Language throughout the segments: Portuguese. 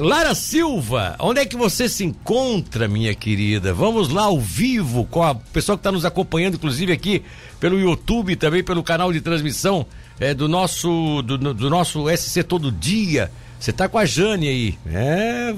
Lara Silva, onde é que você se encontra, minha querida? Vamos lá ao vivo com a pessoa que está nos acompanhando, inclusive aqui pelo YouTube, também pelo canal de transmissão é, do nosso do, do nosso SC Todo Dia. Você está com a Jane aí, é?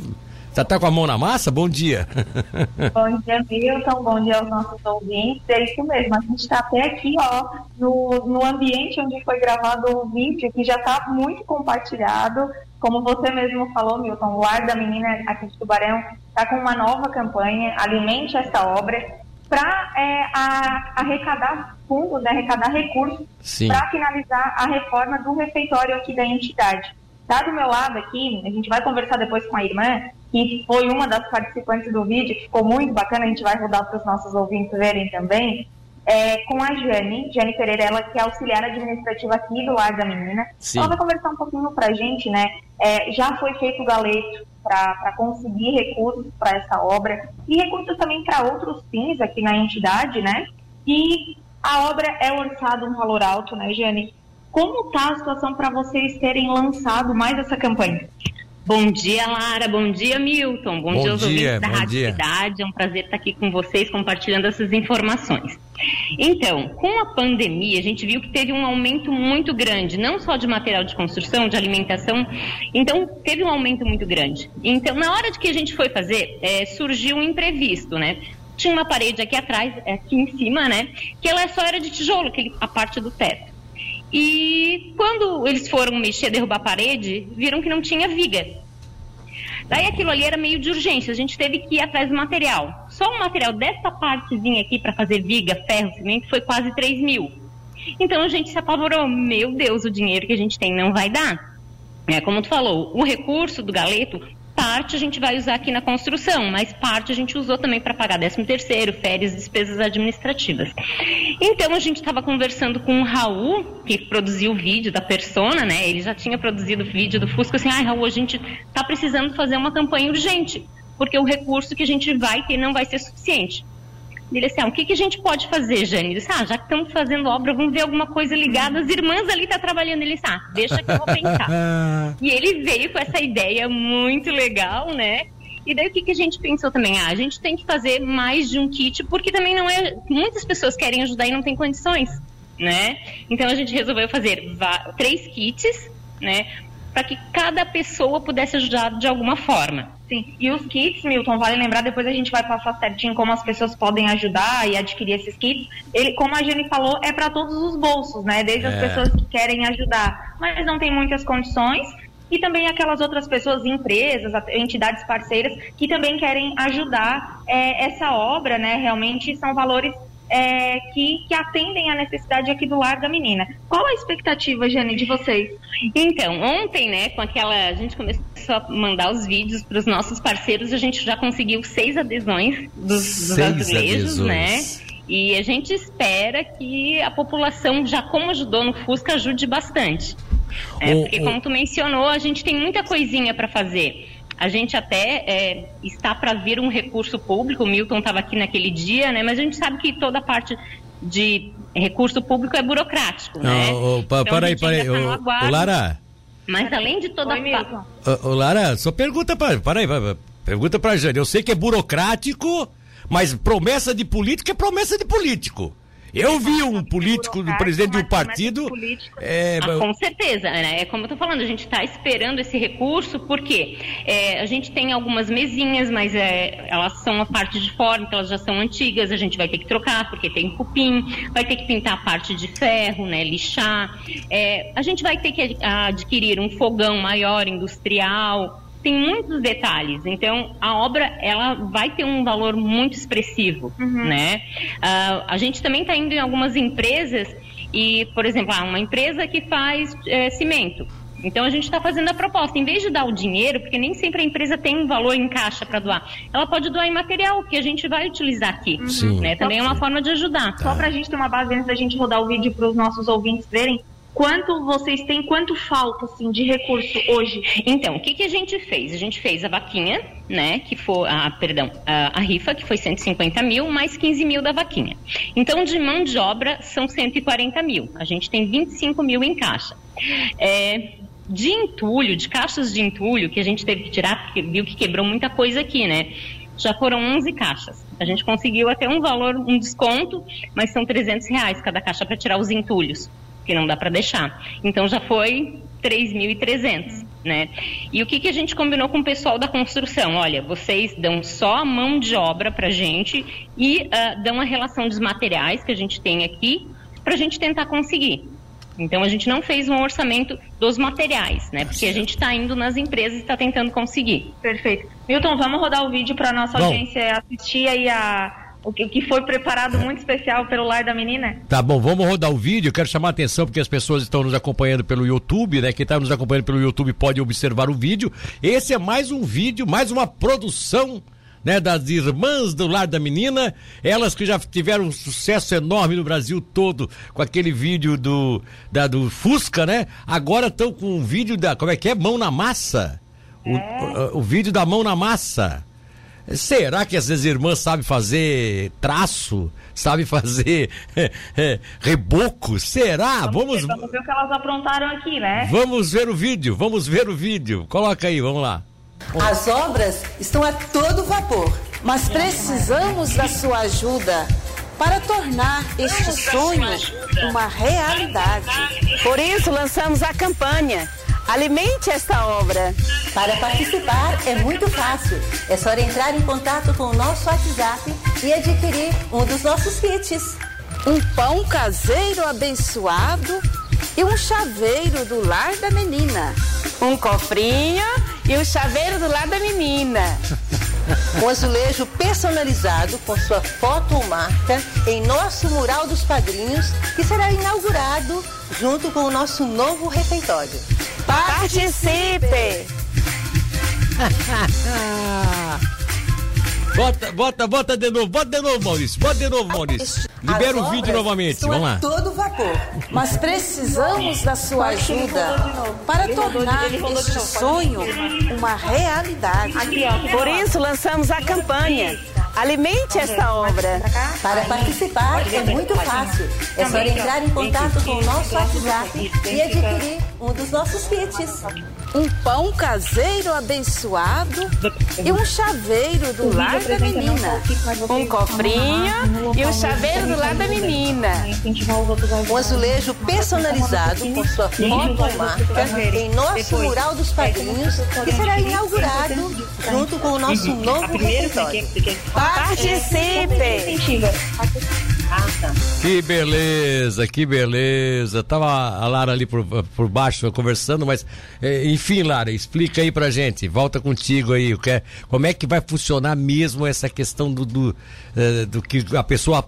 Você tá com a mão na massa? Bom dia. Bom dia, Milton. Bom dia aos nossos ouvintes. É isso mesmo. A gente está até aqui, ó, no, no ambiente onde foi gravado o vídeo, que já está muito compartilhado. Como você mesmo falou, Milton, o Ar da Menina aqui de Tubarão está com uma nova campanha, Alimente essa obra, para é, arrecadar fundos, né, arrecadar recursos para finalizar a reforma do refeitório aqui da entidade. Está do meu lado aqui, a gente vai conversar depois com a irmã, que foi uma das participantes do vídeo, que ficou muito bacana, a gente vai rodar para os nossos ouvintes verem também, é, com a Jane, Jane Pereira, ela que é auxiliar administrativa aqui do Lar da Menina. Sim. Ela vai conversar um pouquinho para a gente, né? É, já foi feito o galeto para conseguir recursos para essa obra e recursos também para outros fins aqui na entidade, né? E a obra é orçada um valor alto, né, Jane? Como está a situação para vocês terem lançado mais essa campanha? Bom dia, Lara. Bom dia, Milton. Bom, bom dia aos ouvintes da Rádio dia. Cidade. É um prazer estar aqui com vocês compartilhando essas informações. Então, com a pandemia, a gente viu que teve um aumento muito grande, não só de material de construção, de alimentação. Então, teve um aumento muito grande. Então, na hora de que a gente foi fazer, é, surgiu um imprevisto, né? Tinha uma parede aqui atrás, aqui em cima, né? Que ela só era de tijolo, a parte do teto. E quando eles foram mexer, derrubar a parede, viram que não tinha viga. Daí aquilo ali era meio de urgência, a gente teve que ir atrás do material. Só o material dessa partezinha aqui para fazer viga, ferro, cimento foi quase 3 mil. Então a gente se apavorou, meu Deus, o dinheiro que a gente tem não vai dar. É, como tu falou, o recurso do galeto Parte a gente vai usar aqui na construção, mas parte a gente usou também para pagar 13 terceiro, férias, despesas administrativas. Então a gente estava conversando com o Raul, que produziu o vídeo da persona, né? Ele já tinha produzido o vídeo do Fusco, assim, ai ah, Raul, a gente está precisando fazer uma campanha urgente, porque o recurso que a gente vai ter não vai ser suficiente. Ele disse, ah, o que, que a gente pode fazer, Jane? Ele disse, ah, já que estamos fazendo obra, vamos ver alguma coisa ligada. As irmãs ali estão tá trabalhando. Ele disse, ah, deixa que eu vou pensar. e ele veio com essa ideia muito legal, né? E daí o que, que a gente pensou também? Ah, a gente tem que fazer mais de um kit, porque também não é. Muitas pessoas querem ajudar e não tem condições, né? Então a gente resolveu fazer três kits, né? Para que cada pessoa pudesse ajudar de alguma forma. Sim, e os kits, Milton, vale lembrar, depois a gente vai passar certinho como as pessoas podem ajudar e adquirir esses kits. Ele, como a Jenny falou, é para todos os bolsos, né? Desde é. as pessoas que querem ajudar, mas não tem muitas condições, e também aquelas outras pessoas, empresas, entidades parceiras que também querem ajudar é, essa obra, né? Realmente são valores é, que, que atendem à necessidade aqui do lar da menina. Qual a expectativa, Jane, de vocês? Então, ontem, né, com aquela. A gente começou a mandar os vídeos para os nossos parceiros, a gente já conseguiu seis adesões dos, dos azulejos, né? E a gente espera que a população, já como ajudou no Fusca, ajude bastante. É, porque, como tu mencionou, a gente tem muita coisinha para fazer. A gente até é, está para vir um recurso público, o Milton estava aqui naquele dia, né? Mas a gente sabe que toda a parte de recurso público é burocrático, né? Oh, oh, pa, então, para aí, para aí. Tá Lara. Mas além de toda Oi, a... Ô, Lara, só pergunta para... Para aí, pergunta para a Jane. Eu sei que é burocrático, mas promessa de político é promessa de político. Eu vi um político, do presidente de um partido. É... Ah, com certeza, né? É como eu tô falando, a gente está esperando esse recurso, porque é, a gente tem algumas mesinhas, mas é, elas são a parte de fora, então elas já são antigas, a gente vai ter que trocar, porque tem cupim, vai ter que pintar a parte de ferro, né? Lixar. É, a gente vai ter que adquirir um fogão maior, industrial tem muitos detalhes. Então, a obra ela vai ter um valor muito expressivo, uhum. né? Uh, a gente também está indo em algumas empresas e, por exemplo, ah, uma empresa que faz é, cimento. Então a gente está fazendo a proposta, em vez de dar o dinheiro, porque nem sempre a empresa tem um valor em caixa para doar, ela pode doar em material que a gente vai utilizar aqui. Sim. Né? Também é uma forma de ajudar. Só para a gente ter uma base antes da gente rodar o vídeo para os nossos ouvintes verem, Quanto vocês têm, quanto falta assim de recurso hoje? Então, o que, que a gente fez? A gente fez a vaquinha, né? Que foi, a, perdão, a, a, rifa, que foi 150 mil, mais 15 mil da vaquinha. Então, de mão de obra, são 140 mil. A gente tem 25 mil em caixa. É, De entulho, de caixas de entulho que a gente teve que tirar, porque viu que quebrou muita coisa aqui, né? Já foram 11 caixas. A gente conseguiu até um valor, um desconto, mas são 300 reais cada caixa para tirar os entulhos, que não dá para deixar. Então já foi 3.300, né? E o que, que a gente combinou com o pessoal da construção? Olha, vocês dão só a mão de obra para gente e uh, dão a relação dos materiais que a gente tem aqui para a gente tentar conseguir. Então a gente não fez um orçamento dos materiais, né? Porque a gente está indo nas empresas e está tentando conseguir. Perfeito. Milton, vamos rodar o vídeo para nossa Bom. audiência assistir aí a o que foi preparado muito especial pelo Lar da Menina? Tá bom, vamos rodar o vídeo. Quero chamar a atenção porque as pessoas estão nos acompanhando pelo YouTube, né? Quem está nos acompanhando pelo YouTube pode observar o vídeo. Esse é mais um vídeo, mais uma produção né, das irmãs do Lar da Menina, elas que já tiveram um sucesso enorme no Brasil todo com aquele vídeo do, da, do Fusca, né? Agora estão com um vídeo da, como é que é? Mão na massa. O, é. o, o vídeo da mão na massa. Será que essas irmãs sabem fazer traço? Sabem fazer é, é, reboco? Será? Vamos, vamos, ver, vamos ver o que elas aprontaram aqui, né? Vamos ver o vídeo, vamos ver o vídeo. Coloca aí, vamos lá. As obras estão a todo vapor, mas precisamos da sua ajuda para tornar este sonho uma realidade. Por isso, lançamos a campanha Alimente esta obra. Para participar é muito fácil. É só entrar em contato com o nosso WhatsApp e adquirir um dos nossos kits. Um pão caseiro abençoado e um chaveiro do lar da menina. Um cofrinho e o chaveiro do lar da menina. Um azulejo personalizado com sua foto ou marca em nosso mural dos padrinhos, que será inaugurado junto com o nosso novo refeitório. Participe! Bota, bota, bota de novo, bota de novo, Maurício. Bota de novo, Maurício. Libera o vídeo novamente. Vamos lá. todo vapor. Mas precisamos da sua ajuda para tornar este sonho uma realidade. Por isso lançamos a campanha Alimente esta obra. Para participar é muito fácil. É só entrar em contato com o nosso WhatsApp e adquirir um dos nossos kits. Um pão caseiro abençoado e um chaveiro do lar da menina. Um cofrinho e um chaveiro do lar da menina. Um azulejo personalizado com sua foto ou marca em nosso mural dos padrinhos que será inaugurado junto com o nosso novo refeitório. Que beleza, que beleza. Tava a Lara ali por, por baixo conversando, mas é, enfim, Lara, explica aí pra gente. Volta contigo aí. É, como é que vai funcionar mesmo essa questão do, do, é, do que a pessoa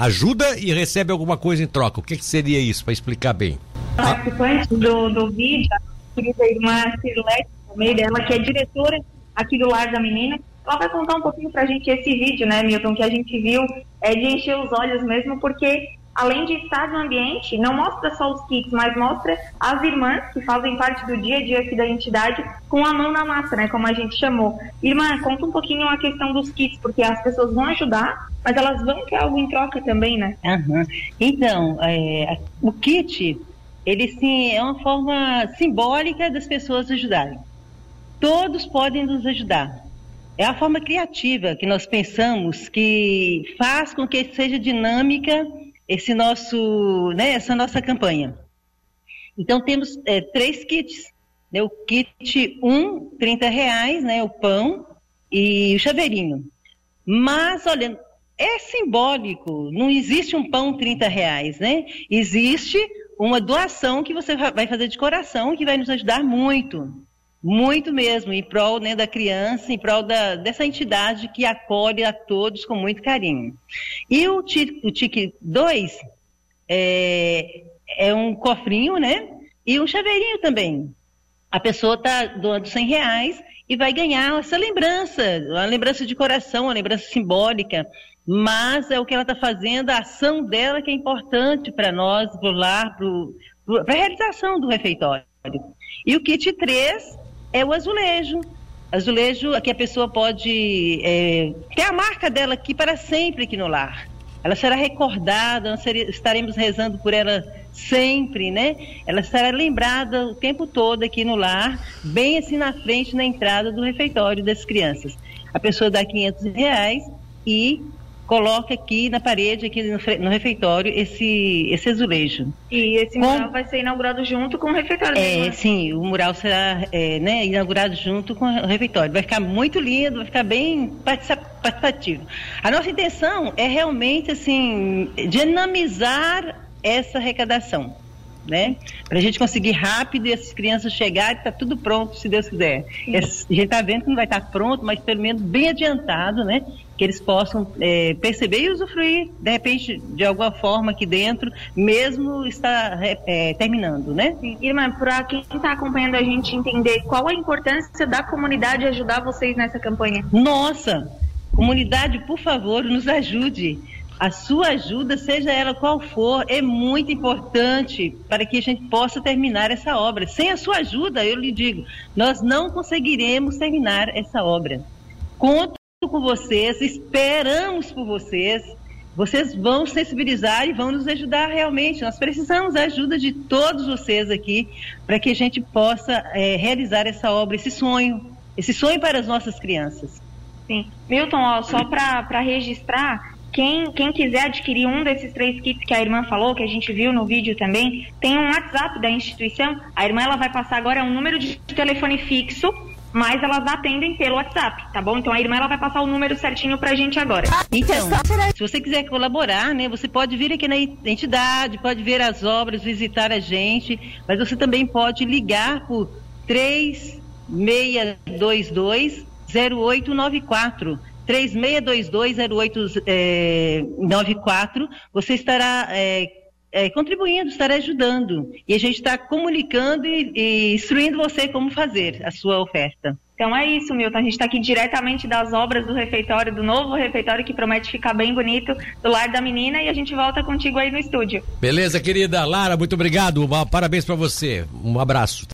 ajuda e recebe alguma coisa em troca? O que, que seria isso, para explicar bem? Participante do, do vídeo, a querida irmã Cirlete Almeida, ela que é diretora aqui do Lar da Menina, ela vai contar um pouquinho para a gente esse vídeo, né, Milton, que a gente viu é, de encher os olhos mesmo, porque além de estar no ambiente, não mostra só os kits, mas mostra as irmãs que fazem parte do dia a dia aqui da entidade com a mão na massa, né, como a gente chamou. Irmã, conta um pouquinho a questão dos kits, porque as pessoas vão ajudar, mas elas vão ter algo em troca também, né? Uhum. Então, é, o kit, ele sim é uma forma simbólica das pessoas ajudarem. Todos podem nos ajudar. É a forma criativa que nós pensamos que faz com que seja dinâmica esse nosso, né, essa nossa campanha. Então temos é, três kits. Né, o kit 1, um, 30 reais, né, o pão e o chaveirinho. Mas, olha, é simbólico, não existe um pão 30 reais, né? Existe uma doação que você vai fazer de coração que vai nos ajudar muito. Muito mesmo, em prol né, da criança, em prol da, dessa entidade que acolhe a todos com muito carinho. E o, TIC 2 é, é um cofrinho, né? E um chaveirinho também. A pessoa está doando 100 reais e vai ganhar essa lembrança, uma lembrança de coração, uma lembrança simbólica, mas é o que ela está fazendo, a ação dela que é importante para nós, para o lar, para a realização do refeitório. E o kit 3 é o azulejo. Azulejo que a pessoa pode é, ter a marca dela aqui para sempre aqui no lar. ela será recordada, estaremos rezando por ela sempre, né? Ela será lembrada o tempo todo aqui no lar, bem assim na frente, na entrada do refeitório das crianças. A pessoa dá 500 reais e coloca aqui na parede, aqui no, no refeitório, esse, esse azulejo. E esse mural vai ser inaugurado junto com o refeitório. É, sim, o mural será é, né, inaugurado junto com o refeitório. Vai ficar muito lindo, vai ficar bem participativo. A nossa intenção é realmente, assim, dinamizar essa arrecadação né? Para a gente conseguir rápido e essas crianças chegarem, está tudo pronto, se Deus quiser. a gente está vendo que não vai estar tá pronto, mas pelo menos bem adiantado, né? Que eles possam é, perceber e usufruir, de repente, de alguma forma aqui dentro, mesmo está é, terminando, né? Irmã, para quem está acompanhando a gente entender qual a importância da comunidade ajudar vocês nessa campanha. Nossa! Comunidade, por favor, nos ajude a sua ajuda, seja ela qual for, é muito importante para que a gente possa terminar essa obra. Sem a sua ajuda, eu lhe digo, nós não conseguiremos terminar essa obra. Conto com vocês, esperamos por vocês. Vocês vão sensibilizar e vão nos ajudar realmente. Nós precisamos da ajuda de todos vocês aqui para que a gente possa é, realizar essa obra, esse sonho, esse sonho para as nossas crianças. Sim. Milton, ó, só para registrar, quem, quem quiser adquirir um desses três kits que a irmã falou, que a gente viu no vídeo também, tem um WhatsApp da instituição. A irmã ela vai passar agora um número de telefone fixo, mas elas atendem pelo WhatsApp, tá bom? Então a irmã ela vai passar o número certinho pra gente agora. Então, se você quiser colaborar, né, você pode vir aqui na entidade, pode ver as obras, visitar a gente, mas você também pode ligar por 3622 0894 36220894, é, você estará é, é, contribuindo, estará ajudando. E a gente está comunicando e, e, instruindo você como fazer a sua oferta. Então é isso, Milton. A gente está aqui diretamente das obras do refeitório, do novo refeitório que promete ficar bem bonito, do lar da menina, e a gente volta contigo aí no estúdio. Beleza, querida Lara, muito obrigado. Parabéns para você. Um abraço.